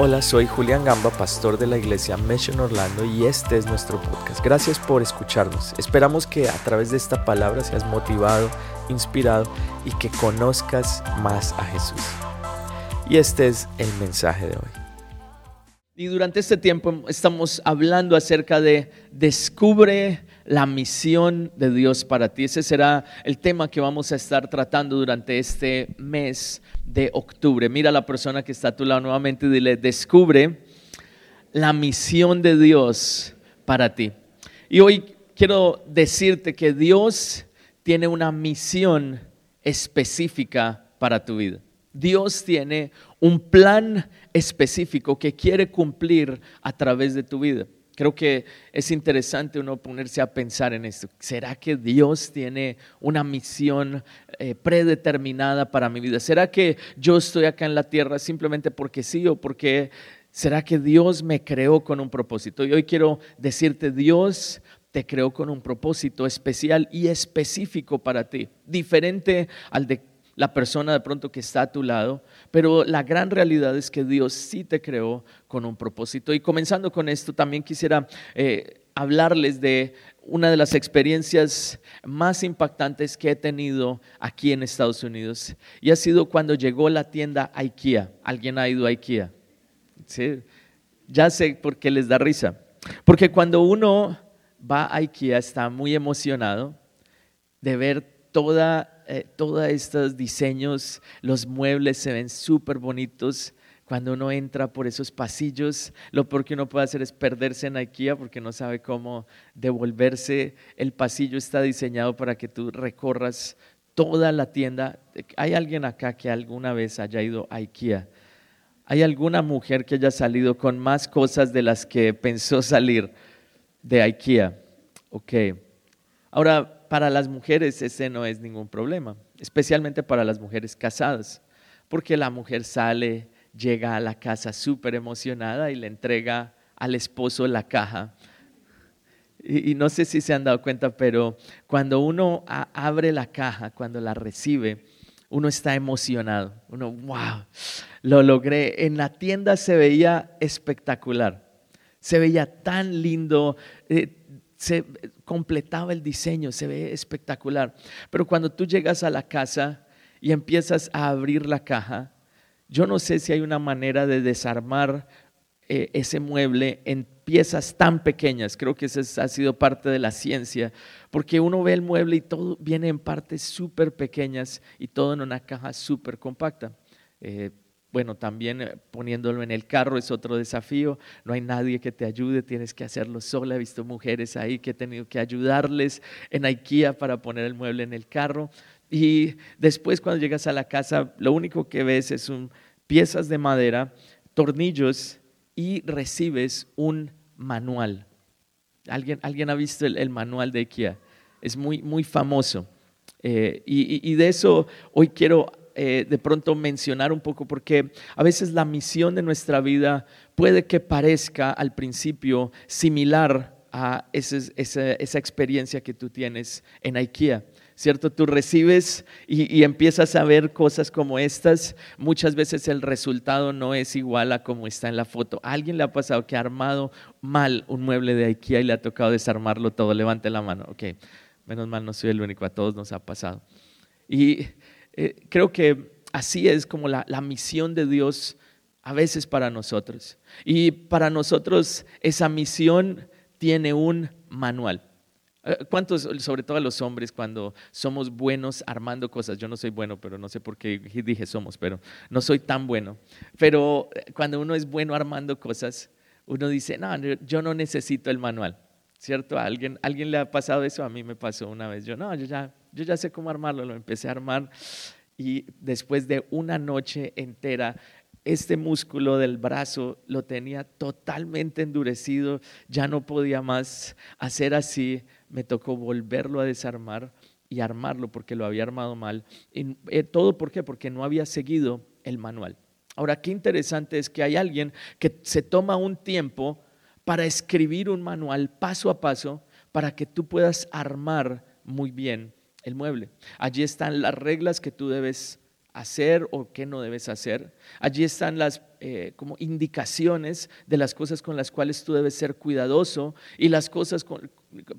Hola, soy Julián Gamba, pastor de la iglesia Mission Orlando y este es nuestro podcast. Gracias por escucharnos. Esperamos que a través de esta palabra seas motivado, inspirado y que conozcas más a Jesús. Y este es el mensaje de hoy. Y durante este tiempo estamos hablando acerca de descubre la misión de Dios para ti. Ese será el tema que vamos a estar tratando durante este mes de octubre. Mira a la persona que está a tu lado nuevamente y dile, descubre la misión de Dios para ti. Y hoy quiero decirte que Dios tiene una misión específica para tu vida. Dios tiene un plan específico que quiere cumplir a través de tu vida. Creo que es interesante uno ponerse a pensar en esto. ¿Será que Dios tiene una misión eh, predeterminada para mi vida? ¿Será que yo estoy acá en la tierra simplemente porque sí o porque será que Dios me creó con un propósito? Y hoy quiero decirte, Dios te creó con un propósito especial y específico para ti, diferente al de la persona de pronto que está a tu lado, pero la gran realidad es que Dios sí te creó con un propósito. Y comenzando con esto, también quisiera eh, hablarles de una de las experiencias más impactantes que he tenido aquí en Estados Unidos. Y ha sido cuando llegó la tienda IKEA. ¿Alguien ha ido a IKEA? ¿Sí? Ya sé por qué les da risa. Porque cuando uno va a IKEA está muy emocionado de ver toda eh, todos estos diseños, los muebles se ven súper bonitos. Cuando uno entra por esos pasillos, lo peor que uno puede hacer es perderse en IKEA porque no sabe cómo devolverse. El pasillo está diseñado para que tú recorras toda la tienda. ¿Hay alguien acá que alguna vez haya ido a IKEA? ¿Hay alguna mujer que haya salido con más cosas de las que pensó salir de IKEA? Ok. Ahora, para las mujeres ese no es ningún problema, especialmente para las mujeres casadas, porque la mujer sale, llega a la casa súper emocionada y le entrega al esposo la caja. Y, no sé si se han dado cuenta, pero cuando uno abre la caja, cuando la recibe, uno está emocionado. Uno, wow, lo logré. En la tienda se veía espectacular. Se veía tan lindo. Eh, se completaba el diseño, se ve espectacular. Pero cuando tú llegas a la casa y empiezas a abrir la caja, yo no sé si hay una manera de desarmar eh, ese mueble en piezas tan pequeñas. Creo que eso ha sido parte de la ciencia, porque uno ve el mueble y todo viene en partes súper pequeñas y todo en una caja súper compacta. Eh, bueno, también eh, poniéndolo en el carro es otro desafío. No hay nadie que te ayude, tienes que hacerlo sola. He visto mujeres ahí que he tenido que ayudarles en IKEA para poner el mueble en el carro. Y después cuando llegas a la casa, lo único que ves es piezas de madera, tornillos y recibes un manual. ¿Alguien, alguien ha visto el, manual de IKEA? Es muy, muy famoso. Eh, y, y de eso hoy quiero eh, de pronto mencionar un poco, porque a veces la misión de nuestra vida puede que parezca al principio similar a esa, experiencia que tú tienes en IKEA. ¿Cierto? Tú recibes y, y, empiezas a ver cosas como estas. Muchas veces el resultado no es igual a como está en la foto. ¿A alguien le ha pasado que ha armado mal un mueble de IKEA y le ha tocado desarmarlo todo? Levante la mano. Ok, menos mal no soy el único, a todos nos ha pasado. Y eh, creo que así es como la, misión de Dios a veces para nosotros. Y para nosotros esa misión tiene un manual. Eh, ¿Cuántos, sobre todo a los hombres, cuando somos buenos armando cosas? Yo no soy bueno, pero no sé por qué dije somos, pero no soy tan bueno. Pero eh, cuando uno es bueno armando cosas, uno dice, no, yo no necesito el manual, ¿cierto? ¿A alguien, ¿Alguien le ha pasado eso? A mí me pasó una vez. Yo, no, yo ya, yo ya sé cómo armarlo, lo empecé a armar y después de una noche entera, este músculo del brazo lo tenía totalmente endurecido, ya no podía más hacer así, me tocó volverlo a desarmar y armarlo porque lo había armado mal. Eh, ¿Todo por qué? Porque no había seguido el manual. Ahora, qué interesante es que hay alguien que se toma un tiempo para escribir un manual paso a paso para que tú puedas armar muy bien el mueble. Allí están las reglas que tú debes hacer o qué no debes hacer. Allí están las eh, como indicaciones de las cosas con las cuales tú debes ser cuidadoso y las cosas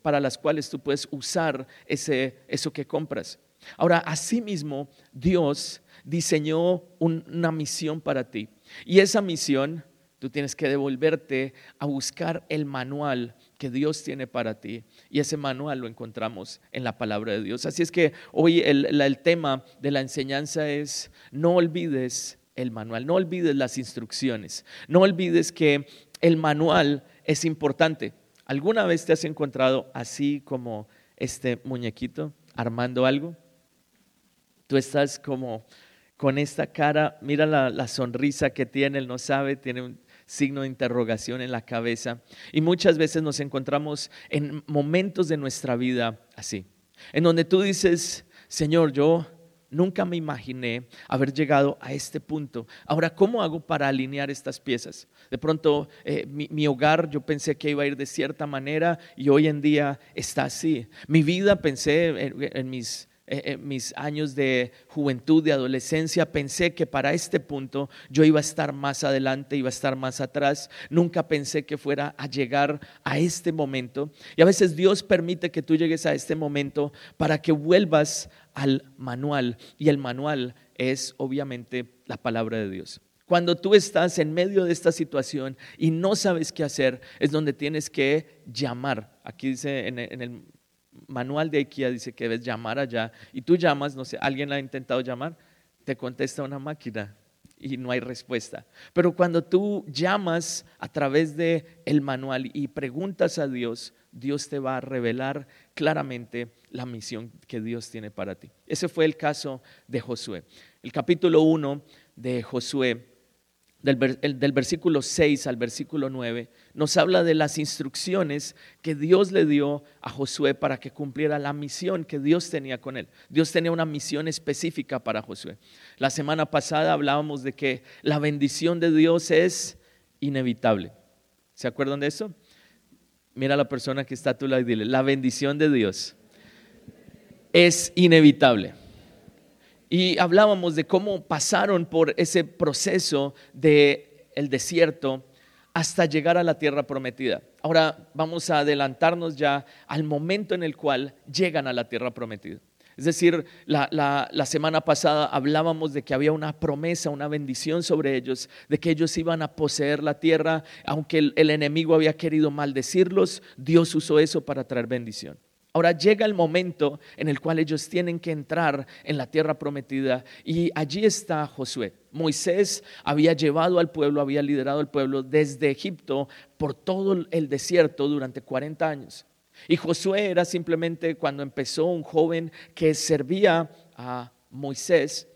para las cuales tú puedes usar ese, eso que compras. Ahora, asimismo, Dios diseñó una misión para ti. Y esa misión, tú tienes que devolverte a buscar el manual que Dios tiene para ti. Y ese manual lo encontramos en la palabra de Dios. Así es que hoy el, tema de la enseñanza es, no olvides el manual, no olvides las instrucciones, no olvides que el manual es importante. ¿Alguna vez te has encontrado así como este muñequito armando algo? Tú estás como con esta cara, mira la, sonrisa que tiene, él no sabe, tiene un signo de interrogación en la cabeza. Y muchas veces nos encontramos en momentos de nuestra vida así, en donde tú dices, Señor, yo nunca me imaginé haber llegado a este punto. Ahora, ¿cómo hago para alinear estas piezas? De pronto, eh, mi, hogar yo pensé que iba a ir de cierta manera y hoy en día está así. Mi vida pensé en mis eh, eh, mis años de juventud, de adolescencia, pensé que para este punto yo iba a estar más adelante, iba a estar más atrás. Nunca pensé que fuera a llegar a este momento. Y a veces Dios permite que tú llegues a este momento para que vuelvas al manual. Y el manual es obviamente la palabra de Dios. Cuando tú estás en medio de esta situación y no sabes qué hacer, es donde tienes que llamar. Aquí dice en el manual de IKEA dice que debes llamar allá y tú llamas, no sé, alguien ha intentado llamar, te contesta una máquina y no hay respuesta. Pero cuando tú llamas a través de el manual y preguntas a Dios, Dios te va a revelar claramente la misión que Dios tiene para ti. Ese fue el caso de Josué. El capítulo 1 de Josué del, versículo 6 al versículo 9, nos habla de las instrucciones que Dios le dio a Josué para que cumpliera la misión que Dios tenía con él. Dios tenía una misión específica para Josué. La semana pasada hablábamos de que la bendición de Dios es inevitable. ¿Se acuerdan de eso? Mira a la persona que está a tu lado y dile, la bendición de Dios es inevitable. Y hablábamos de cómo pasaron por ese proceso del el desierto hasta llegar a la tierra prometida. Ahora vamos a adelantarnos ya al momento en el cual llegan a la tierra prometida. Es decir, la, semana pasada hablábamos de que había una promesa, una bendición sobre ellos, de que ellos iban a poseer la tierra, aunque el enemigo había querido maldecirlos, Dios usó eso para traer bendición. Ahora llega el momento en el cual ellos tienen que entrar en la tierra prometida y allí está Josué. Moisés había llevado al pueblo, había liderado al pueblo desde Egipto por todo el desierto durante 40 años. Y Josué era simplemente cuando empezó un joven que servía a Moisés,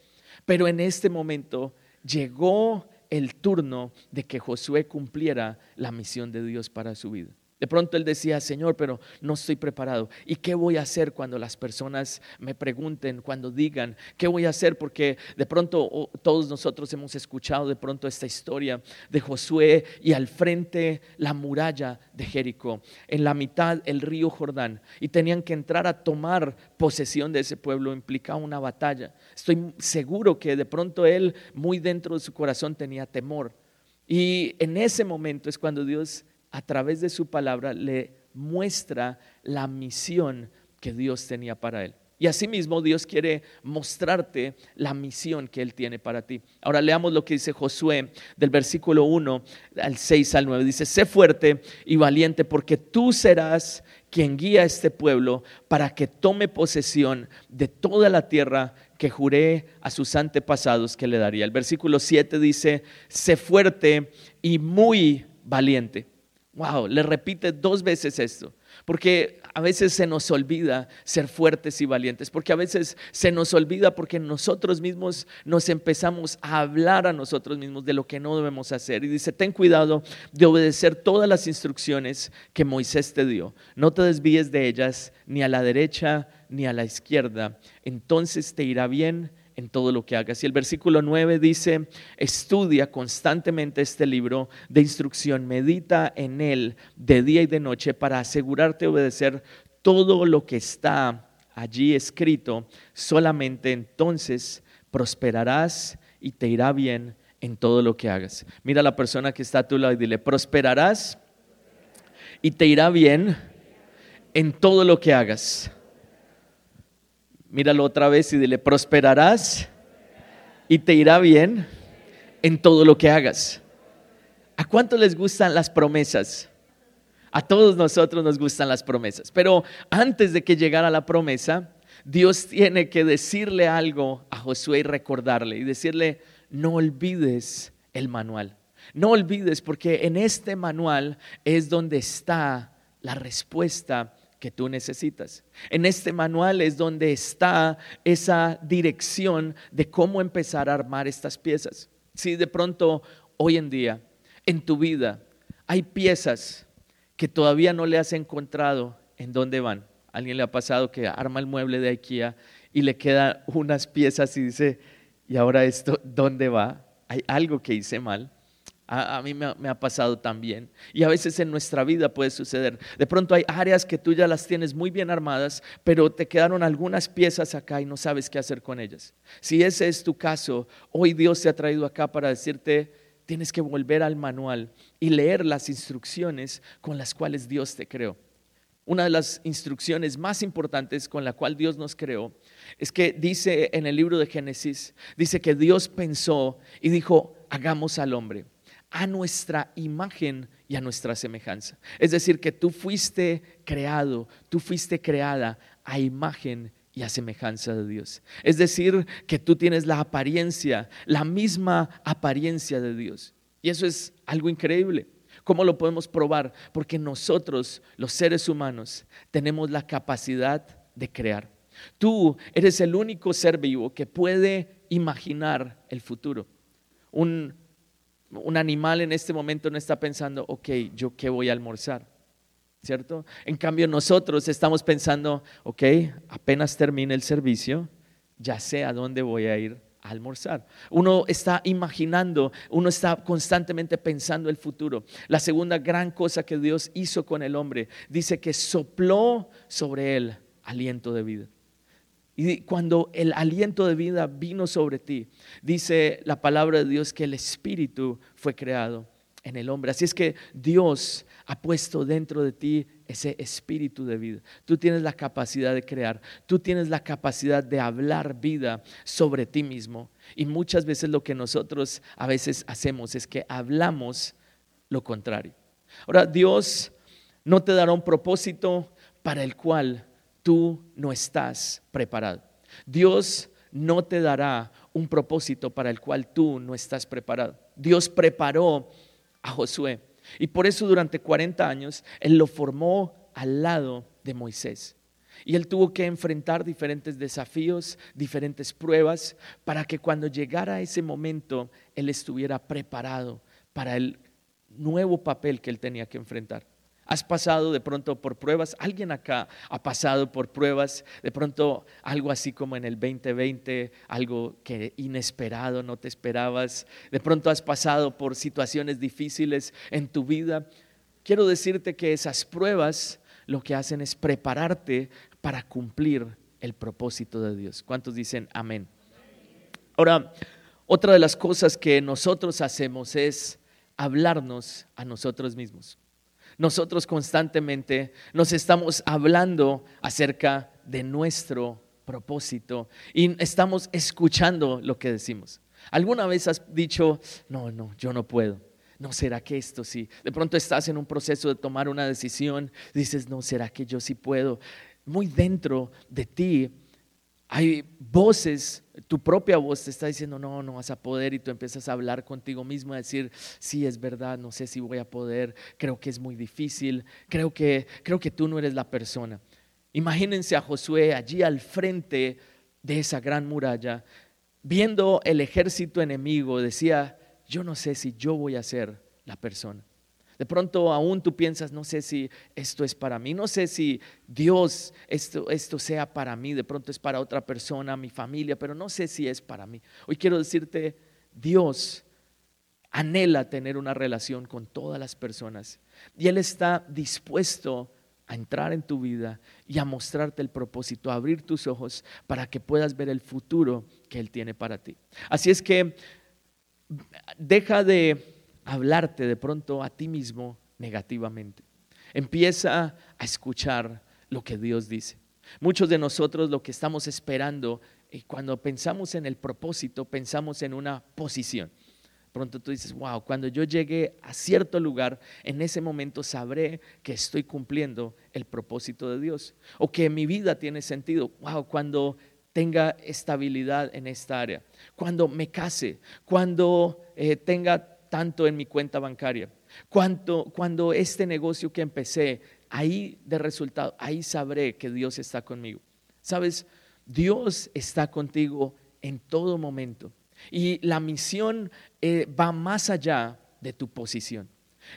pero en este momento llegó el turno de que Josué cumpliera la misión de Dios para su vida. De pronto él decía, Señor, pero no estoy preparado. ¿Y qué voy a hacer cuando las personas me pregunten, cuando digan, ¿qué voy a hacer? Porque de pronto todos nosotros hemos escuchado de pronto esta historia de Josué y al frente la muralla de Jericó, en la mitad el río Jordán, y tenían que entrar a tomar posesión de ese pueblo, implicaba una batalla. Estoy seguro que de pronto él muy dentro de su corazón tenía temor. Y en ese momento es cuando Dios a través de su palabra le muestra la misión que Dios tenía para él. Y asimismo Dios quiere mostrarte la misión que Él tiene para ti. Ahora leamos lo que dice Josué del versículo 1 al 6 al 9. Dice, sé fuerte y valiente porque tú serás quien guía a este pueblo para que tome posesión de toda la tierra que juré a sus antepasados que le daría. El versículo 7 dice, sé fuerte y muy valiente. Wow, le repite dos veces esto, porque a veces se nos olvida ser fuertes y valientes, porque a veces se nos olvida porque nosotros mismos nos empezamos a hablar a nosotros mismos de lo que no debemos hacer. Y dice, ten cuidado de obedecer todas las instrucciones que Moisés te dio. No te desvíes de ellas ni a la derecha ni a la izquierda. Entonces te irá bien en todo lo que hagas. Y el versículo 9 dice, estudia constantemente este libro de instrucción, medita en él de día y de noche para asegurarte de obedecer todo lo que está allí escrito. Solamente entonces prosperarás y te irá bien en todo lo que hagas. Mira a la persona que está a tu lado y dile, prosperarás y te irá bien en todo lo que hagas. Míralo otra vez y dile, prosperarás y te irá bien en todo lo que hagas. ¿A cuánto les gustan las promesas? A todos nosotros nos gustan las promesas. Pero antes de que llegara la promesa, Dios tiene que decirle algo a Josué y recordarle y decirle, no olvides el manual. No olvides porque en este manual es donde está la respuesta que tú necesitas. En este manual es donde está esa dirección de cómo empezar a armar estas piezas. Si de pronto hoy en día en tu vida hay piezas que todavía no le has encontrado en dónde van. Alguien le ha pasado que arma el mueble de IKEA y le queda unas piezas y dice, ¿y ahora esto dónde va? Hay algo que hice mal. A, mí me ha, pasado también. Y a veces en nuestra vida puede suceder. De pronto hay áreas que tú ya las tienes muy bien armadas, pero te quedaron algunas piezas acá y no sabes qué hacer con ellas. Si ese es tu caso, hoy Dios te ha traído acá para decirte, tienes que volver al manual y leer las instrucciones con las cuales Dios te creó. Una de las instrucciones más importantes con la cual Dios nos creó es que dice en el libro de Génesis, dice que Dios pensó y dijo, hagamos al hombre a nuestra imagen y a nuestra semejanza. Es decir, que tú fuiste creado, tú fuiste creada a imagen y a semejanza de Dios. Es decir, que tú tienes la apariencia, la misma apariencia de Dios. Y eso es algo increíble. ¿Cómo lo podemos probar? Porque nosotros, los seres humanos, tenemos la capacidad de crear. Tú eres el único ser vivo que puede imaginar el futuro. Un un animal en este momento no está pensando, ok, ¿yo qué voy a almorzar? ¿Cierto? En cambio nosotros estamos pensando, ok, apenas termine el servicio, ya sé a dónde voy a ir a almorzar. Uno está imaginando, uno está constantemente pensando el futuro. La segunda gran cosa que Dios hizo con el hombre, dice que sopló sobre él aliento de vida. Y cuando el aliento de vida vino sobre ti, dice la palabra de Dios que el Espíritu fue creado en el hombre. Así es que Dios ha puesto dentro de ti ese espíritu de vida. Tú tienes la capacidad de crear, tú tienes la capacidad de hablar vida sobre ti mismo. Y muchas veces lo que nosotros a veces hacemos es que hablamos lo contrario. Ahora, Dios no te dará un propósito para el cual tú no estás preparado. Dios no te dará un propósito para el cual tú no estás preparado. Dios preparó a Josué y por eso durante 40 años Él lo formó al lado de Moisés. Y él tuvo que enfrentar diferentes desafíos, diferentes pruebas, para que cuando llegara ese momento, él estuviera preparado para el nuevo papel que él tenía que enfrentar. ¿Has pasado de pronto por pruebas? ¿Alguien acá ha pasado por pruebas? De pronto algo así como en el 2020, algo que inesperado, no te esperabas. De pronto has pasado por situaciones difíciles en tu vida. Quiero decirte que esas pruebas lo que hacen es prepararte para cumplir el propósito de Dios. ¿Cuántos dicen amén? Ahora, otra de las cosas que nosotros hacemos es hablarnos a nosotros mismos nosotros constantemente nos estamos hablando acerca de nuestro propósito y estamos escuchando lo que decimos. ¿Alguna vez has dicho, no, no, yo no puedo? ¿No será que esto sí? De pronto estás en un proceso de tomar una decisión, dices, no, ¿será que yo sí puedo? Muy dentro de ti hay voces, tu propia voz te está diciendo, no, no vas a poder y tú empiezas a hablar contigo mismo, a decir, sí, es verdad, no sé si voy a poder, creo que es muy difícil, creo que, creo que tú no eres la persona. Imagínense a Josué allí al frente de esa gran muralla, viendo el ejército enemigo, decía, yo no sé si yo voy a ser la persona. De pronto aún tú piensas, no sé si esto es para mí, no sé si Dios, esto, esto sea para mí, de pronto es para otra persona, mi familia, pero no sé si es para mí. Hoy quiero decirte, Dios anhela tener una relación con todas las personas y Él está dispuesto a entrar en tu vida y a mostrarte el propósito, a abrir tus ojos para que puedas ver el futuro que Él tiene para ti. Así es que deja de hablarte de pronto a ti mismo negativamente. Empieza a escuchar lo que Dios dice. Muchos de nosotros lo que estamos esperando y cuando pensamos en el propósito, pensamos en una posición. Pronto tú dices, wow, cuando yo llegue a cierto lugar, en ese momento sabré que estoy cumpliendo el propósito de Dios o que mi vida tiene sentido. Wow, cuando tenga estabilidad en esta área, cuando me case, cuando eh, tenga tanto en mi cuenta bancaria, cuando, cuando este negocio que empecé, ahí de resultado, ahí sabré que Dios está conmigo. Sabes, Dios está contigo en todo momento. Y la misión eh, va más allá de tu posición.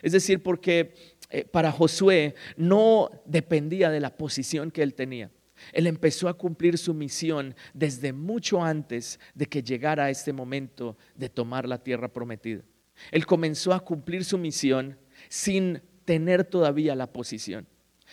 Es decir, porque eh, para Josué no dependía de la posición que él tenía. Él empezó a cumplir su misión desde mucho antes de que llegara este momento de tomar la tierra prometida. Él comenzó a cumplir su misión sin tener todavía la posición.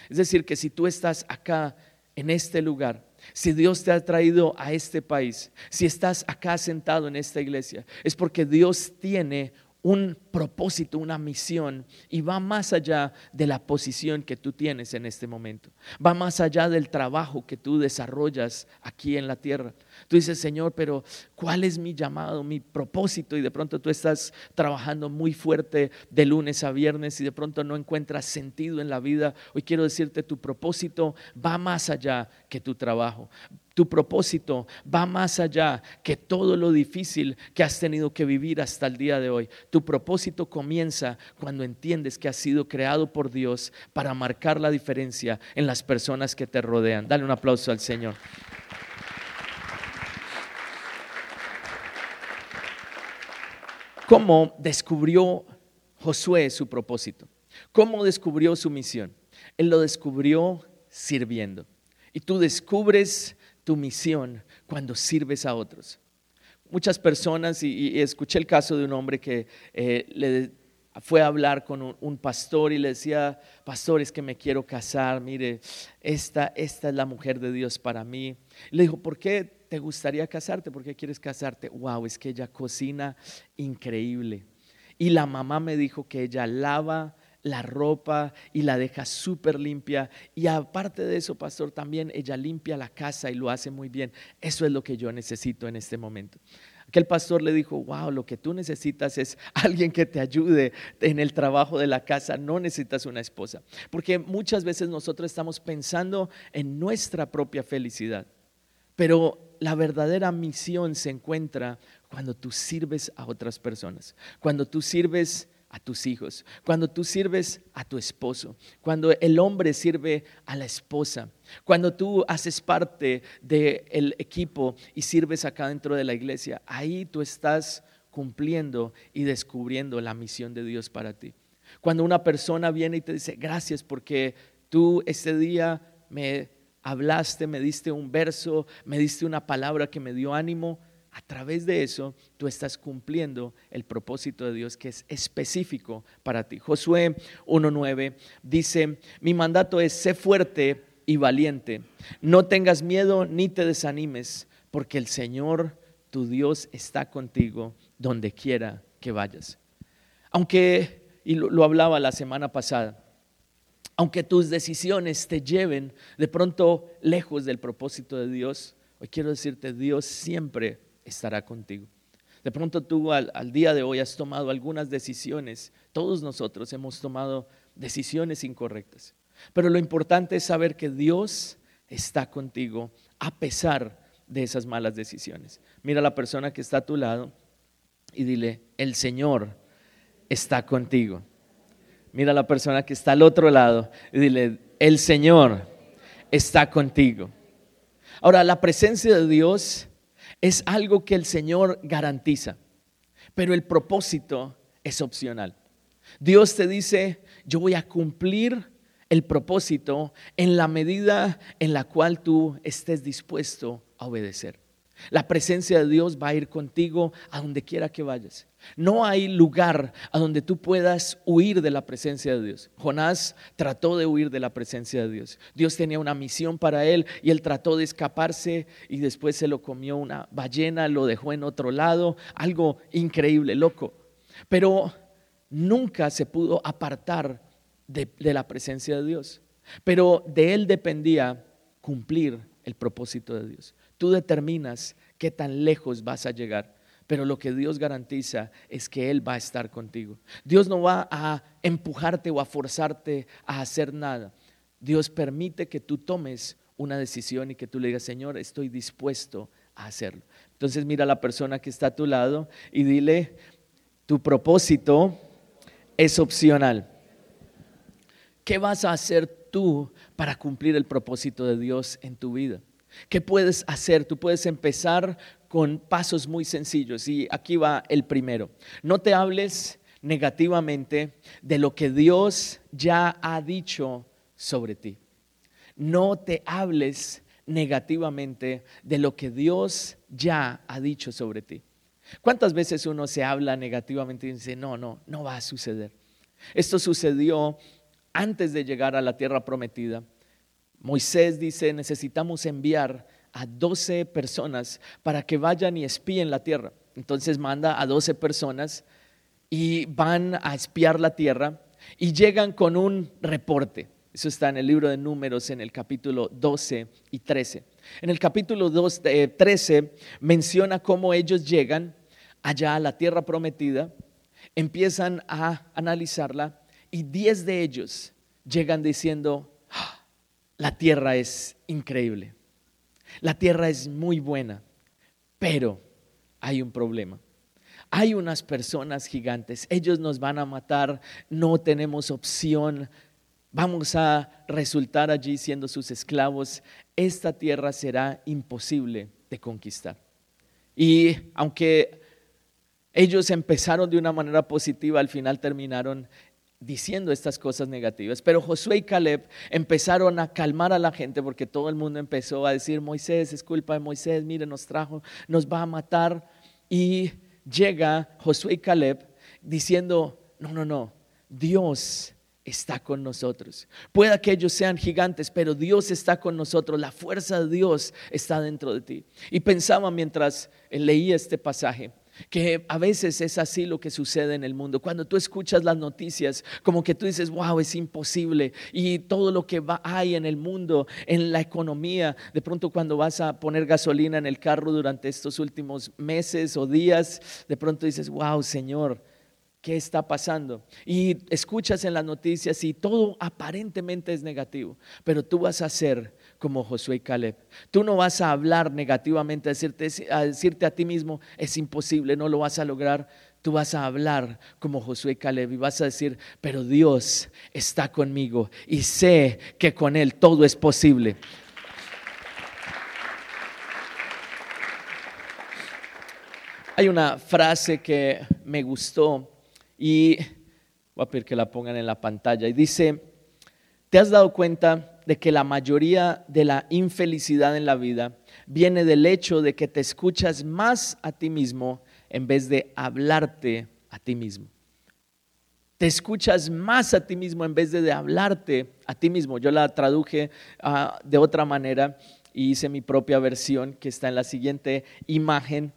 Es decir, que si tú estás acá en este lugar, si Dios te ha traído a este país, si estás acá sentado en esta iglesia, es porque Dios tiene un propósito, una misión y va más allá de la posición que tú tienes en este momento. Va más allá del trabajo que tú desarrollas aquí en la tierra. Tú dices, Señor, pero ¿cuál es mi llamado, mi propósito? Y de pronto tú estás trabajando muy fuerte de lunes a viernes y de pronto no encuentras sentido en la vida. Hoy quiero decirte, tu propósito va más allá que tu trabajo. Tu propósito va más allá que todo lo difícil que has tenido que vivir hasta el día de hoy. Tu propósito comienza cuando entiendes que has sido creado por Dios para marcar la diferencia en las personas que te rodean. Dale un aplauso al Señor. ¿Cómo descubrió Josué su propósito? ¿Cómo descubrió su misión? Él lo descubrió sirviendo. Y tú descubres tu misión cuando sirves a otros. Muchas personas, y, escuché el caso de un hombre que eh, le fue a hablar con un, pastor y le decía, pastor, es que me quiero casar, mire, esta, esta es la mujer de Dios para mí. le dijo, ¿por qué te gustaría casarte? ¿Por qué quieres casarte? Wow, es que ella cocina increíble. Y la mamá me dijo que ella lava la ropa y la deja súper limpia. Y aparte de eso, pastor, también ella limpia la casa y lo hace muy bien. Eso es lo que yo necesito en este momento. Aquel pastor le dijo, wow, lo que tú necesitas es alguien que te ayude en el trabajo de la casa, no necesitas una esposa. Porque muchas veces nosotros estamos pensando en nuestra propia felicidad, pero la verdadera misión se encuentra cuando tú sirves a otras personas, cuando tú sirves a tus hijos, cuando tú sirves a tu esposo, cuando el hombre sirve a la esposa, cuando tú haces parte del equipo y sirves acá dentro de la iglesia, ahí tú estás cumpliendo y descubriendo la misión de Dios para ti. Cuando una persona viene y te dice, gracias porque tú ese día me hablaste, me diste un verso, me diste una palabra que me dio ánimo, a través de eso tú estás cumpliendo el propósito de Dios que es específico para ti. Josué 1.9 dice, mi mandato es, sé fuerte y valiente, no tengas miedo ni te desanimes, porque el Señor, tu Dios, está contigo donde quiera que vayas. Aunque, y lo, lo hablaba la semana pasada, aunque tus decisiones te lleven de pronto lejos del propósito de Dios, hoy quiero decirte, Dios siempre estará contigo. De pronto tú al, día de hoy has tomado algunas decisiones, todos nosotros hemos tomado decisiones incorrectas, pero lo importante es saber que Dios está contigo a pesar de esas malas decisiones. Mira a la persona que está a tu lado y dile, el Señor está contigo. Mira a la persona que está al otro lado y dile, el Señor está contigo. Ahora, la presencia de Dios es algo que el Señor garantiza, pero el propósito es opcional. Dios te dice, yo voy a cumplir el propósito en la medida en la cual tú estés dispuesto a obedecer. La presencia de Dios va a ir contigo a donde quiera que vayas. No hay lugar a donde tú puedas huir de la presencia de Dios. Jonás trató de huir de la presencia de Dios. Dios tenía una misión para él y él trató de escaparse y después se lo comió una ballena, lo dejó en otro lado, algo increíble, loco. Pero nunca se pudo apartar de, la presencia de Dios. Pero de él dependía cumplir el propósito de Dios. Tú determinas qué tan lejos vas a llegar. Pero lo que Dios garantiza es que Él va a estar contigo. Dios no va a empujarte o a forzarte a hacer nada. Dios permite que tú tomes una decisión y que tú le digas, Señor, estoy dispuesto a hacerlo. Entonces mira a la persona que está a tu lado y dile, tu propósito es opcional. ¿Qué vas a hacer tú para cumplir el propósito de Dios en tu vida? ¿Qué puedes hacer? Tú puedes empezar con pasos muy sencillos y aquí va el primero. No te hables negativamente de lo que Dios ya ha dicho sobre ti. No te hables negativamente de lo que Dios ya ha dicho sobre ti. ¿Cuántas veces uno se habla negativamente y dice, no, no, no va a suceder? Esto sucedió antes de llegar a la tierra prometida. Moisés dice, necesitamos enviar a 12 personas para que vayan y espíen la tierra. Entonces manda a 12 personas y van a espiar la tierra y llegan con un reporte. Eso está en el libro de números en el capítulo 12 y 13. En el capítulo 13 eh, menciona cómo ellos llegan allá a la tierra prometida, empiezan a analizarla y 10 de ellos llegan diciendo, la tierra es increíble, la tierra es muy buena, pero hay un problema. Hay unas personas gigantes, ellos nos van a matar, no tenemos opción, vamos a resultar allí siendo sus esclavos, esta tierra será imposible de conquistar. Y aunque ellos empezaron de una manera positiva, al final terminaron diciendo estas cosas negativas. Pero Josué y Caleb empezaron a calmar a la gente porque todo el mundo empezó a decir, Moisés, es culpa de Moisés, mire, nos trajo, nos va a matar. Y llega Josué y Caleb diciendo, no, no, no, Dios está con nosotros. Pueda que ellos sean gigantes, pero Dios está con nosotros, la fuerza de Dios está dentro de ti. Y pensaba mientras leía este pasaje, que a veces es así lo que sucede en el mundo. Cuando tú escuchas las noticias, como que tú dices, wow, es imposible. Y todo lo que hay en el mundo, en la economía, de pronto cuando vas a poner gasolina en el carro durante estos últimos meses o días, de pronto dices, wow, Señor, ¿qué está pasando? Y escuchas en las noticias y todo aparentemente es negativo, pero tú vas a ser como Josué y Caleb. Tú no vas a hablar negativamente, a decirte, a decirte a ti mismo, es imposible, no lo vas a lograr. Tú vas a hablar como Josué y Caleb y vas a decir, pero Dios está conmigo y sé que con Él todo es posible. Hay una frase que me gustó y voy a pedir que la pongan en la pantalla y dice, ¿te has dado cuenta de que la mayoría de la infelicidad en la vida viene del hecho de que te escuchas más a ti mismo en vez de hablarte a ti mismo. Te escuchas más a ti mismo en vez de, hablarte a ti mismo. Yo la traduje ah, de otra manera y hice mi propia versión que está en la siguiente imagen.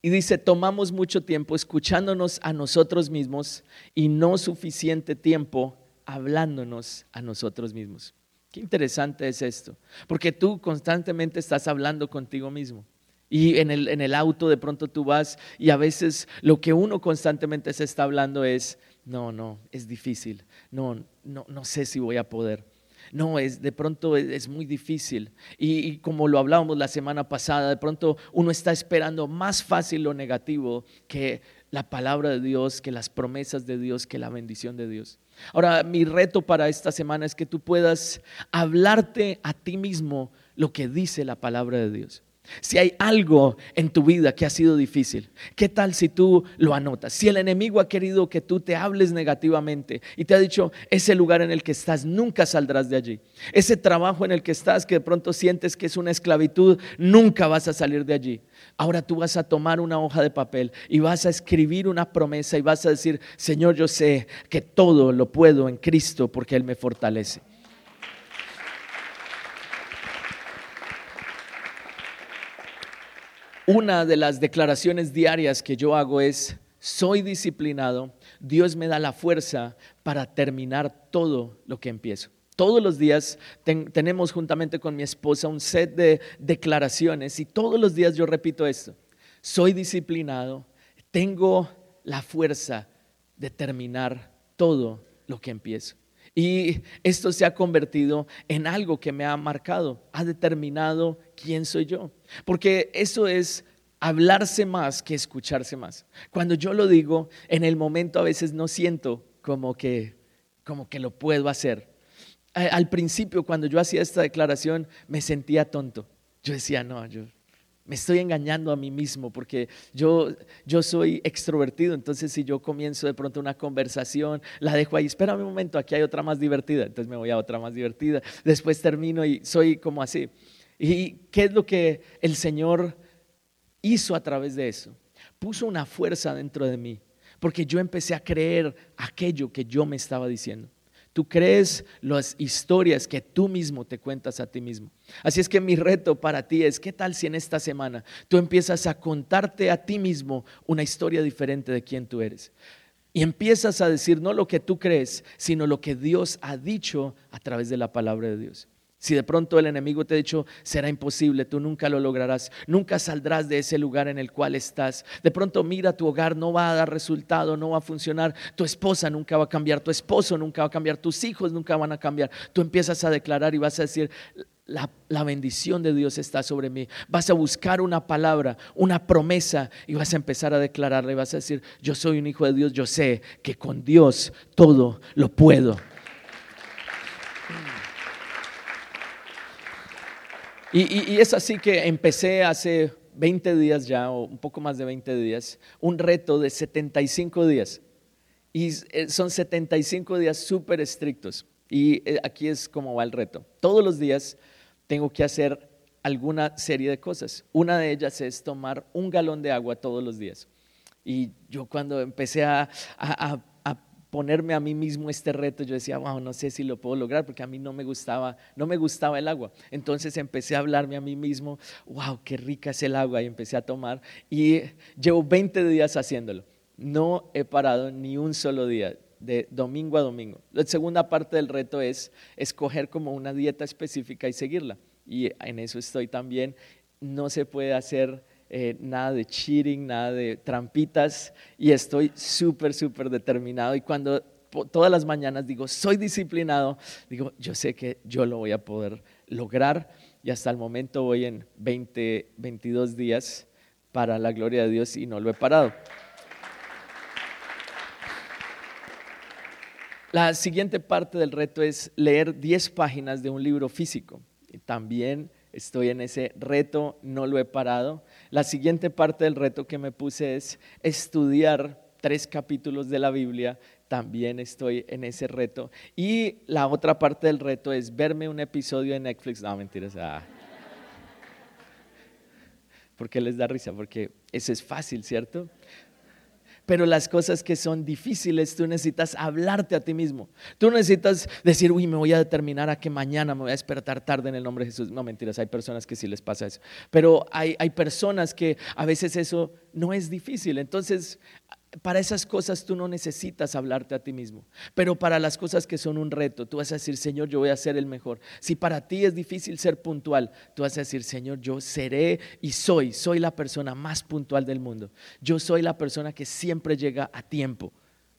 Y dice, tomamos mucho tiempo escuchándonos a nosotros mismos y no suficiente tiempo hablándonos a nosotros mismos. Qué interesante es esto, porque tú constantemente estás hablando contigo mismo. Y en el, en el auto de pronto tú vas y a veces lo que uno constantemente se está hablando es, no, no, es difícil, no, no, no sé si voy a poder. No, es de pronto es, muy difícil. Y, y, como lo hablábamos la semana pasada, de pronto uno está esperando más fácil lo negativo que la palabra de Dios, que las promesas de Dios, que la bendición de Dios. Ahora, mi reto para esta semana es que tú puedas hablarte a ti mismo lo que dice la palabra de Dios. Si hay algo en tu vida que ha sido difícil, ¿qué tal si tú lo anotas? Si el enemigo ha querido que tú te hables negativamente y te ha dicho, ese lugar en el que estás, nunca saldrás de allí. Ese trabajo en el que estás, que de pronto sientes que es una esclavitud, nunca vas a salir de allí. Ahora tú vas a tomar una hoja de papel y vas a escribir una promesa y vas a decir, Señor, yo sé que todo lo puedo en Cristo porque Él me fortalece. Una de las declaraciones diarias que yo hago es, soy disciplinado, Dios me da la fuerza para terminar todo lo que empiezo. Todos los días tenemos juntamente con mi esposa un set de declaraciones y todos los días yo repito esto. Soy disciplinado, tengo la fuerza de terminar todo lo que empiezo. Y esto se ha convertido en algo que me ha marcado, ha determinado quién soy yo. Porque eso es hablarse más que escucharse más. Cuando yo lo digo, en el momento a veces no siento como que, como que lo puedo hacer. Al principio, cuando yo hacía esta declaración, me sentía tonto. Yo decía, no, yo me estoy engañando a mí mismo porque yo, yo soy extrovertido, entonces si yo comienzo de pronto una conversación, la dejo ahí, espérame un momento, aquí hay otra más divertida, entonces me voy a otra más divertida, después termino y soy como así. ¿Y qué es lo que el Señor hizo a través de eso? Puso una fuerza dentro de mí, porque yo empecé a creer aquello que yo me estaba diciendo. Tú crees las historias que tú mismo te cuentas a ti mismo. Así es que mi reto para ti es, ¿qué tal si en esta semana tú empiezas a contarte a ti mismo una historia diferente de quién tú eres? Y empiezas a decir no lo que tú crees, sino lo que Dios ha dicho a través de la palabra de Dios. Si de pronto el enemigo te ha dicho, será imposible, tú nunca lo lograrás, nunca saldrás de ese lugar en el cual estás. De pronto mira, tu hogar no va a dar resultado, no va a funcionar, tu esposa nunca va a cambiar, tu esposo nunca va a cambiar, tus hijos nunca van a cambiar. Tú empiezas a declarar y vas a decir, la, la, bendición de Dios está sobre mí. Vas a buscar una palabra, una promesa y vas a empezar a declararla y vas a decir, yo soy un hijo de Dios, yo sé que con Dios todo lo puedo. Y, es así que empecé hace 20 días ya, o un poco más de 20 días, un reto de 75 días. Y eh, son 75 días súper estrictos. Y eh, aquí es como va el reto. Todos los días tengo que hacer alguna serie de cosas. Una de ellas es tomar un galón de agua todos los días. Y yo cuando empecé a, a ponerme a mí mismo este reto, yo decía, wow, no sé si lo puedo lograr porque a mí no me gustaba, no me gustaba el agua. Entonces empecé a hablarme a mí mismo, wow, qué rica es el agua y empecé a tomar y llevo 20 días haciéndolo. No he parado ni un solo día de domingo a domingo. La segunda parte del reto es escoger como una dieta específica y seguirla. Y en eso estoy también. No se puede hacer eh, nada de cheating, nada de trampitas y estoy súper, súper determinado. Y cuando todas las mañanas digo, soy disciplinado, digo, yo sé que yo lo voy a poder lograr y hasta el momento voy en 20, 22 días para la gloria de Dios y no lo he parado. La siguiente parte del reto es leer 10 páginas de un libro físico. También estoy en ese reto, no lo he parado. La siguiente parte del reto que me puse es estudiar tres capítulos de la Biblia. También estoy en ese reto. Y la otra parte del reto es verme un episodio de Netflix. No, mentiras. Ah. ¿Por qué les da risa? Porque eso es fácil, ¿cierto? Pero las cosas que son difíciles, tú necesitas hablarte a ti mismo. Tú necesitas decir, uy, me voy a determinar a que mañana me voy a despertar tarde en el nombre de Jesús. No, mentiras, hay personas que sí les pasa eso. Pero hay, hay personas que a veces eso no es difícil. Entonces, para esas cosas tú no necesitas hablarte a ti mismo, pero para las cosas que son un reto, tú vas a decir, Señor, yo voy a ser el mejor. Si para ti es difícil ser puntual, tú vas a decir, Señor, yo seré y soy, soy la persona más puntual del mundo. Yo soy la persona que siempre llega a tiempo.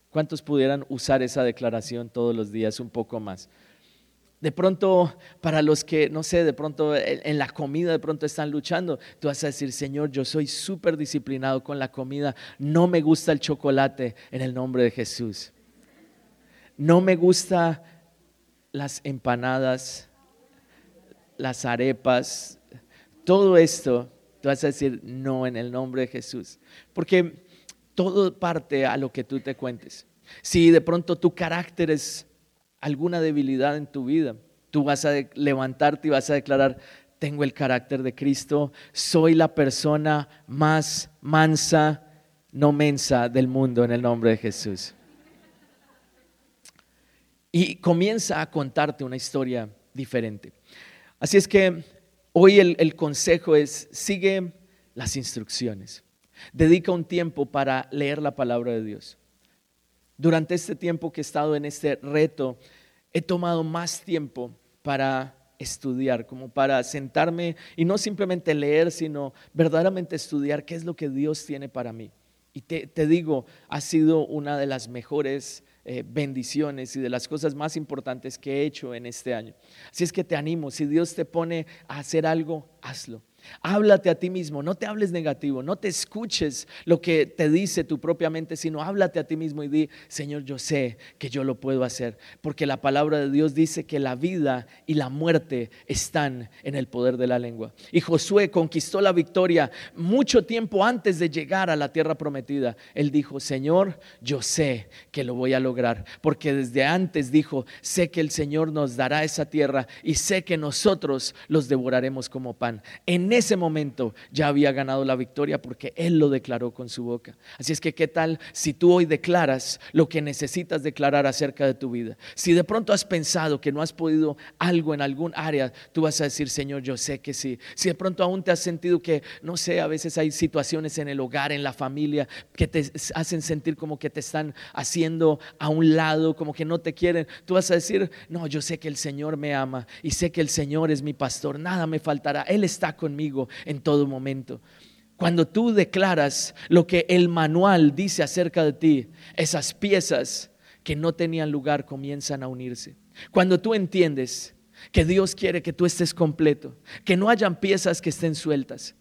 ¿Cuántos pudieran usar esa declaración todos los días un poco más? De pronto, para los que, no sé, de pronto en la comida de pronto están luchando, tú vas a decir, Señor, yo soy súper disciplinado con la comida, no me gusta el chocolate en el nombre de Jesús. No me gusta las empanadas, las arepas, todo esto Tú vas a decir no en el nombre de Jesús. Porque todo parte a lo que tú te cuentes. Si de pronto tu carácter es alguna debilidad en tu vida, tú vas a levantarte y vas a declarar, tengo el carácter de Cristo, soy la persona más mansa, no mensa del mundo en el nombre de Jesús. Y comienza a contarte una historia diferente. Así es que hoy el, consejo es, sigue las instrucciones. Dedica un tiempo para leer la palabra de Dios. Durante este tiempo que he estado en este reto, he tomado más tiempo para estudiar, como para sentarme y no simplemente leer, sino verdaderamente estudiar qué es lo que Dios tiene para mí. Y te, digo, ha sido una de las mejores eh, bendiciones y de las cosas más importantes que he hecho en este año. Así es que te animo, si Dios te pone a hacer algo, hazlo. Háblate a ti mismo, no te hables negativo, no te escuches lo que te dice tu propia mente, sino háblate a ti mismo y di, Señor, yo sé que yo lo puedo hacer, porque la palabra de Dios dice que la vida y la muerte están en el poder de la lengua. Y Josué conquistó la victoria mucho tiempo antes de llegar a la tierra prometida. Él dijo, Señor, yo sé que lo voy a lograr, porque desde antes dijo, sé que el Señor nos dará esa tierra y sé que nosotros los devoraremos como pan. En ese momento ya había ganado la victoria porque Él lo declaró con su boca. Así es que, ¿qué tal si tú hoy declaras lo que necesitas declarar acerca de tu vida? Si de pronto has pensado que no has podido algo en algún área, tú vas a decir, Señor, yo sé que sí. Si de pronto aún te has sentido que, no sé, a veces hay situaciones en el hogar, en la familia, que te hacen sentir como que te están haciendo a un lado, como que no te quieren, tú vas a decir, no, yo sé que el Señor me ama y sé que el Señor es mi pastor, nada me faltará, Él está conmigo en todo momento. Cuando tú declaras lo que el manual dice acerca de ti, esas piezas que no tenían lugar comienzan a unirse. Cuando tú entiendes que Dios quiere que tú estés completo, que no hayan piezas que estén sueltas.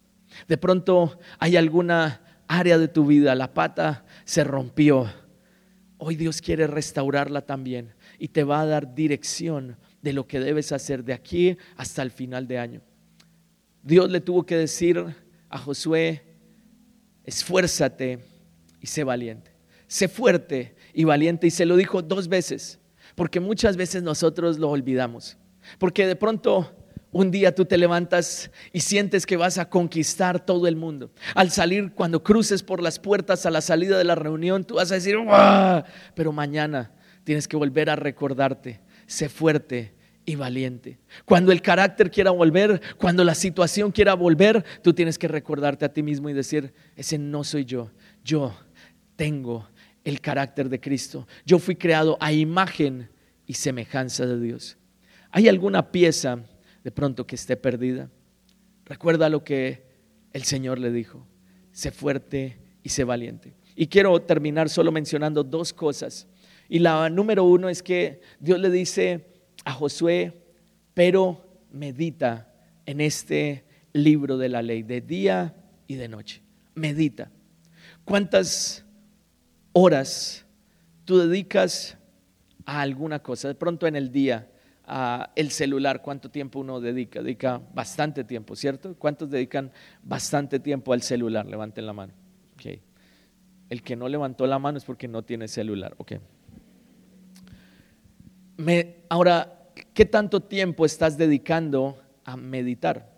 De pronto hay alguna área de tu vida, la pata se rompió. Hoy Dios quiere restaurarla también y te va a dar dirección de lo que debes hacer de aquí hasta el final de año. Dios le tuvo que decir a Josué, esfuérzate y sé valiente. Sé fuerte y valiente. Y se lo dijo dos veces, porque muchas veces nosotros lo olvidamos. Porque de pronto un día tú te levantas y sientes que vas a conquistar todo el mundo. Al salir, cuando cruces por las puertas a la salida de la reunión, tú vas a decir, ¡Wow! pero mañana tienes que volver a recordarte, sé fuerte y valiente. Cuando el carácter quiera volver, cuando la situación quiera volver, tú tienes que recordarte a ti mismo y decir, ese no soy yo, yo tengo el carácter de Cristo. Yo fui creado a imagen y semejanza de Dios. ¿Hay alguna pieza de pronto que esté perdida? Recuerda lo que el Señor le dijo, sé fuerte y sé valiente. Y quiero terminar solo mencionando dos cosas. Y la número uno es que Dios le dice, a Josué, pero medita en este libro de la ley, de día y de noche. Medita. ¿Cuántas horas tú dedicas a alguna cosa? De pronto en el día, a el celular, ¿cuánto tiempo uno dedica? Dedica bastante tiempo, ¿cierto? ¿Cuántos dedican bastante tiempo al celular? Levanten la mano. Okay. El que no levantó la mano es porque no tiene celular. Okay. Me, ahora, ¿qué tanto tiempo estás dedicando a meditar?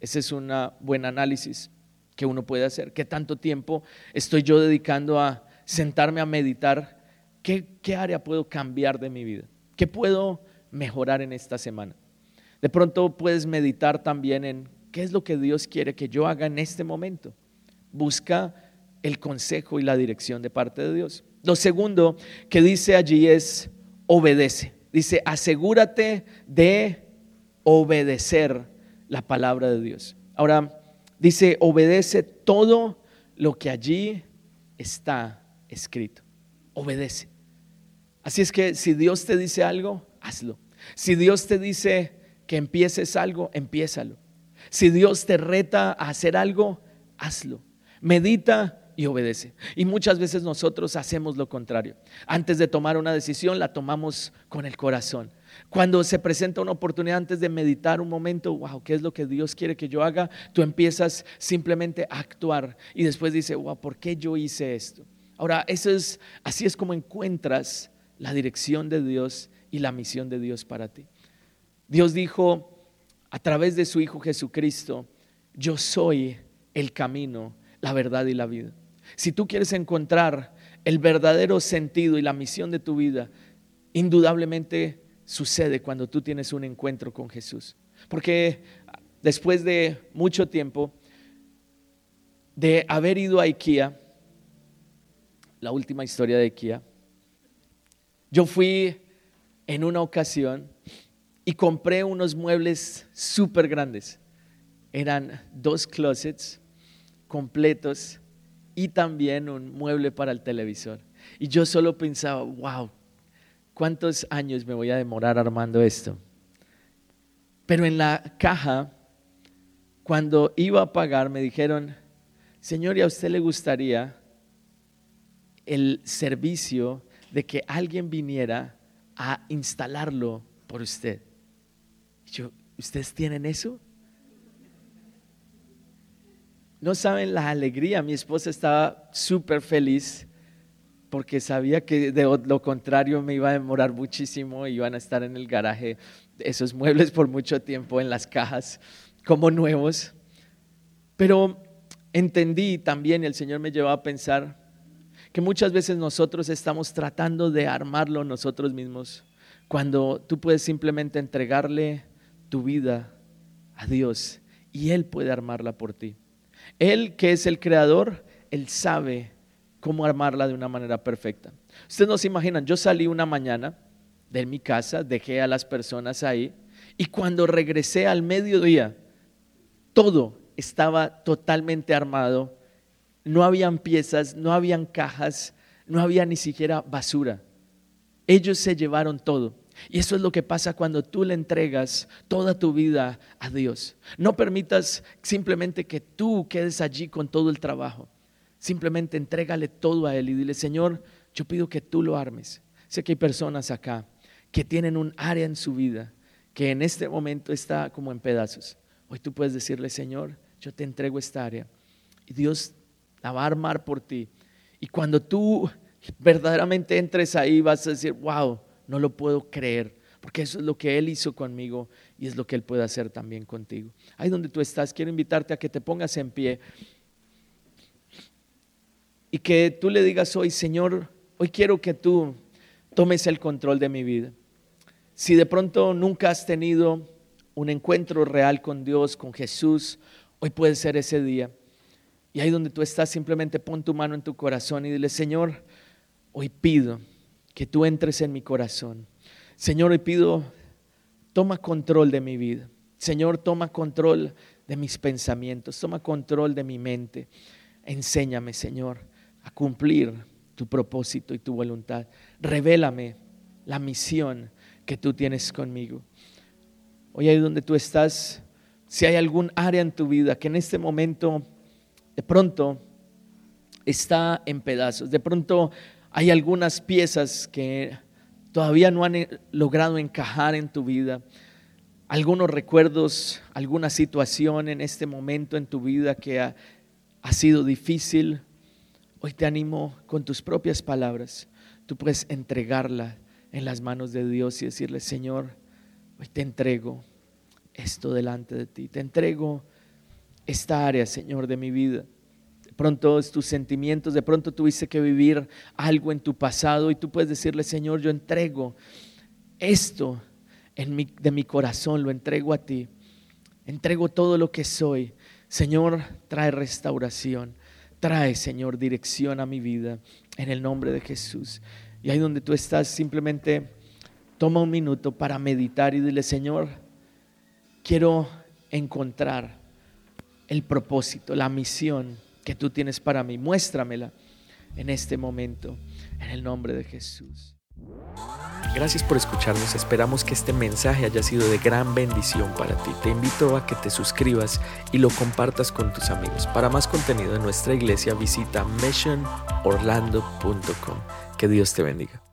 Ese es un buen análisis que uno puede hacer. ¿Qué tanto tiempo estoy yo dedicando a sentarme a meditar? ¿Qué, qué área puedo cambiar de mi vida? ¿Qué puedo mejorar en esta semana? De pronto puedes meditar también en qué es lo que Dios quiere que yo haga en este momento. Busca el consejo y la dirección de parte de Dios. Lo segundo que dice allí es obedece. Dice, asegúrate de obedecer la palabra de Dios. Ahora, dice, obedece todo lo que allí está escrito. Obedece. Así es que si Dios te dice algo, hazlo. Si Dios te dice que empieces algo, empiézalo. Si Dios te reta a hacer algo, hazlo. Medita y obedece. Y muchas veces nosotros hacemos lo contrario. Antes de tomar una decisión, la tomamos con el corazón. Cuando se presenta una oportunidad antes de meditar un momento, wow, ¿qué es lo que Dios quiere que yo haga? Tú empiezas simplemente a actuar y después dice, wow, ¿por qué yo hice esto? Ahora, eso es, así es como encuentras la dirección de Dios y la misión de Dios para ti. Dios dijo a través de su Hijo Jesucristo, yo soy el camino, la verdad y la vida. Si tú quieres encontrar el verdadero sentido y la misión de tu vida, indudablemente sucede cuando tú tienes un encuentro con Jesús. Porque después de mucho tiempo de haber ido a IKEA, la última historia de IKEA, yo fui en una ocasión y compré unos muebles súper grandes. Eran dos closets completos y también un mueble para el televisor. Y yo solo pensaba, wow, ¿cuántos años me voy a demorar armando esto? Pero en la caja, cuando iba a pagar, me dijeron, Señor, ¿y a usted le gustaría el servicio de que alguien viniera a instalarlo por usted? yo, ¿ustedes tienen eso? No saben la alegría. Mi esposa estaba súper feliz porque sabía que de lo contrario me iba a demorar muchísimo y iban a estar en el garaje esos muebles por mucho tiempo en las cajas como nuevos. Pero entendí también, el Señor me llevó a pensar que muchas veces nosotros estamos tratando de armarlo nosotros mismos, cuando tú puedes simplemente entregarle tu vida a Dios y Él puede armarla por ti. Él que es el creador, Él sabe cómo armarla de una manera perfecta. Ustedes no se imaginan, yo salí una mañana de mi casa, dejé a las personas ahí y cuando regresé al mediodía, todo estaba totalmente armado, no habían piezas, no habían cajas, no había ni siquiera basura. Ellos se llevaron todo. Y eso es lo que pasa cuando tú le entregas toda tu vida a Dios. No permitas simplemente que tú quedes allí con todo el trabajo. Simplemente entrégale todo a Él y dile, Señor, yo pido que tú lo armes. Sé que hay personas acá que tienen un área en su vida que en este momento está como en pedazos. Hoy tú puedes decirle, Señor, yo te entrego esta área. Y Dios la va a armar por ti. Y cuando tú verdaderamente entres ahí, vas a decir, wow, no lo puedo creer, porque eso es lo que Él hizo conmigo y es lo que Él puede hacer también contigo. Ahí donde tú estás, quiero invitarte a que te pongas en pie y que tú le digas hoy, Señor, hoy quiero que tú tomes el control de mi vida. Si de pronto nunca has tenido un encuentro real con Dios, con Jesús, hoy puede ser ese día. Y ahí donde tú estás, simplemente pon tu mano en tu corazón y dile, Señor, hoy pido que tú entres en mi corazón. Señor, hoy pido, toma control de mi vida. Señor, toma control de mis pensamientos, toma control de mi mente. Enséñame, Señor, a cumplir tu propósito y tu voluntad. Revélame la misión que tú tienes conmigo. Hoy ahí donde tú estás, si hay algún área en tu vida que en este momento de pronto está en pedazos, de pronto hay algunas piezas que todavía no han eh, logrado encajar en tu vida. Algunos recuerdos, alguna situación en este momento en tu vida que ha, ha sido difícil. Hoy te animo con tus propias palabras. Tú puedes entregarla en las manos de Dios y decirle, Señor, hoy te entrego esto delante de ti. Te entrego esta área, Señor, de mi vida pronto tus sentimientos, de pronto tuviste que vivir algo en tu pasado y tú puedes decirle, Señor, yo entrego esto de mi corazón, lo entrego a ti. Entrego todo lo que soy. Señor, trae restauración. Trae, Señor, dirección a mi vida en el nombre de Jesús. Y ahí donde tú estás, simplemente toma un minuto para meditar y dile, Señor, quiero encontrar el propósito, la misión que tú tienes para mí. Muéstramela en este momento, en el nombre de Jesús. Gracias por escucharnos. Esperamos que este mensaje haya sido de gran bendición para ti. Te invito a que te suscribas y lo compartas con tus amigos. Para más contenido en nuestra iglesia visita missionorlando.com. Que Dios te bendiga.